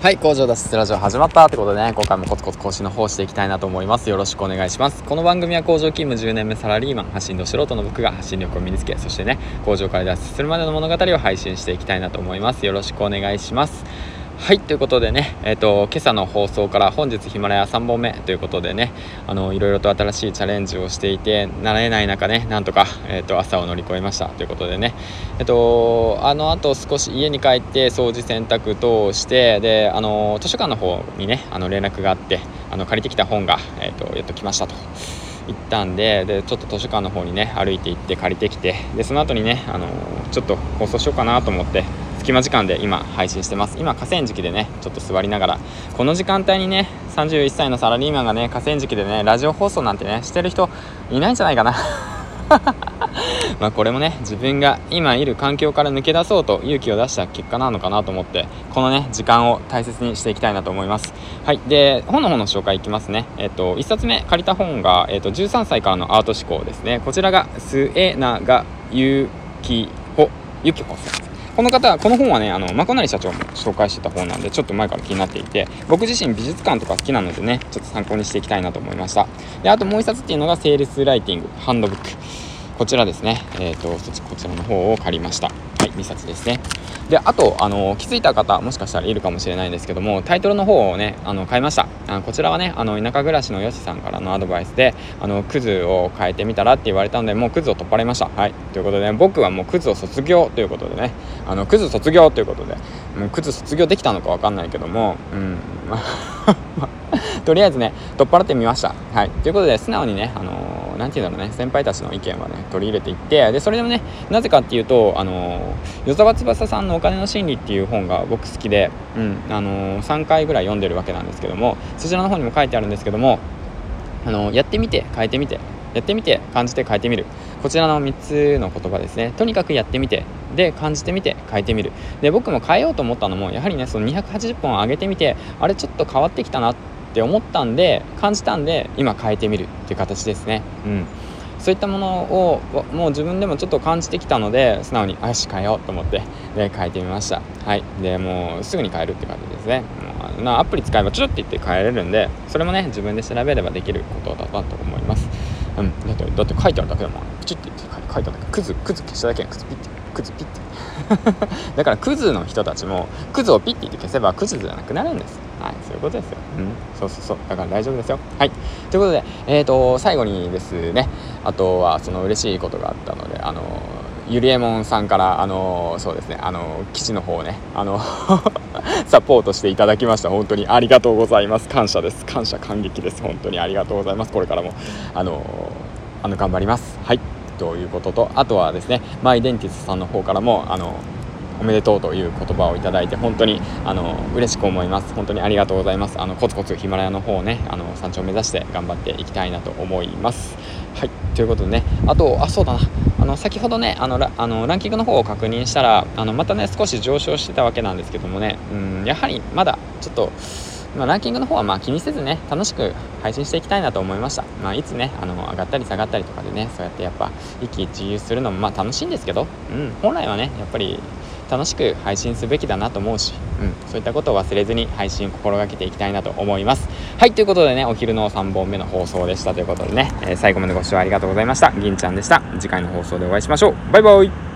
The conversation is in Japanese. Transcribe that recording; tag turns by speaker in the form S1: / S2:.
S1: はい工場脱出ラジオ始まったってことでね今回もコツコツ更新の方していきたいなと思います。よろしくお願いします。この番組は工場勤務10年目サラリーマン発信の素人の僕が発信力を身につけそしてね工場から脱出するまでの物語を配信していきたいなと思います。よろしくお願いします。はいということでね、えーと、今朝の放送から本日ヒマラヤ3本目ということでねあのいろいろと新しいチャレンジをしていて慣れない中ねなんとか、えーと、朝を乗り越えましたということでねえっ、ー、とあのあと少し家に帰って掃除洗濯等をしてであの図書館の方にねあの連絡があってあの借りてきた本が、えーと、やっと来ましたと。行ったんででちょっと図書館の方にね歩いて行って借りてきてでその後にねあのちょっと放送しようかなと思って隙間時間で今配信してます。今河川敷でねちょっと座りながらこの時間帯にね31歳のサラリーマンがね河川敷でねラジオ放送なんてねしてる人いないんじゃないかな。まあこれもね自分が今いる環境から抜け出そうと勇気を出した結果なのかなと思ってこのね時間を大切にしていきたいなと思います。はいで本の方の紹介いきますね。えっと1冊目借りた本が、えっと、13歳からのアート思考ですね。こちらが末永ゆきほゆきほさんこの方この本はねあのまこなり社長も紹介してた本なんでちょっと前から気になっていて僕自身美術館とか好きなのでねちょっと参考にしていきたいなと思いました。であともう一冊っていうのがセールスライティングハンドブック。こちらですね。えっ、ー、とこちらの方を借りました。2冊ですね。であとあの気づいた方もしかしたらいるかもしれないんですけどもタイトルの方をねあの変えました。あこちらはねあの田舎暮らしのよしさんからのアドバイスであのクズを変えてみたらって言われたのでもうクズを取っ払いました。はい。ということで、ね、僕はもうクズを卒業ということでねあのクズ卒業ということでもうクズ卒業できたのか分かんないけどもうん とりあえずね取っ払ってみました。はい。ということで素直にねあの何て言うんだろうね先輩たちの意見はね取り入れていってでそれでもねなぜかっていうとあの与沢翼さんの「お金の心理」っていう本が僕好きで、うんあの3回ぐらい読んでるわけなんですけどもそちらの方にも書いてあるんですけどもあのやってみて変えてみてやってみて感じて変えてみる。こちらの3つの言葉ですね。とにかくやってみてで感じてみて変えてみる。で僕も変えようと思ったのもやはりねその280本上げてみてあれちょっと変わってきたなってって思ったんで感じたんで今変えてみるっていう形ですね。うん。そういったものをもう自分でもちょっと感じてきたので素直によし変えようと思ってで変えてみました。はい。でもうすぐに変えるって感じですね。もうアプリ使えばちょっと言って変えれるんでそれもね自分で調べればできることだなと思います。うん。だってだって書いてあるだけだもんプチって言って書いただけクズクズ消しただけクズピッてクズピッて。だからクズの人たちもクズをピッて言って消せばクズじゃなくなるんです。はいそういうことですよ。うん。そうそうそう。だから大丈夫ですよ。はい。ということでえっ、ー、と最後にですね。あとはその嬉しいことがあったのであのゆりえもんさんからあのそうですね。あの記事の方をね。あの サポートしていただきました。本当にありがとうございます。感謝です。感謝感激です。本当にありがとうございます。これからもあのあの頑張ります。はい。ということとあとはですねマイデンティスさんの方からもあのおめでとうという言葉をいただいて本当にあの嬉しく思います。本当にありがとうございます。あのコツコツヒマラヤの方をねあの山頂を目指して頑張っていきたいなと思います。はい。ということでねあとあそうだな。あの先ほどねあのラあのランキングの方を確認したらあのまたね少し上昇してたわけなんですけどもね。うんやはりまだちょっとまあ、ランキングの方はまあ気にせずね楽しく配信していきたいなと思いました、まあ、いつねあの上がったり下がったりとかでねそうやってやっぱ一喜一憂するのもまあ楽しいんですけど、うん、本来はねやっぱり楽しく配信すべきだなと思うし、うん、そういったことを忘れずに配信を心がけていきたいなと思います。はいということでねお昼の3本目の放送でしたということでね、えー、最後までご視聴ありがとうございました。銀ちゃんでした。次回の放送でお会いしましょう。バイバイ。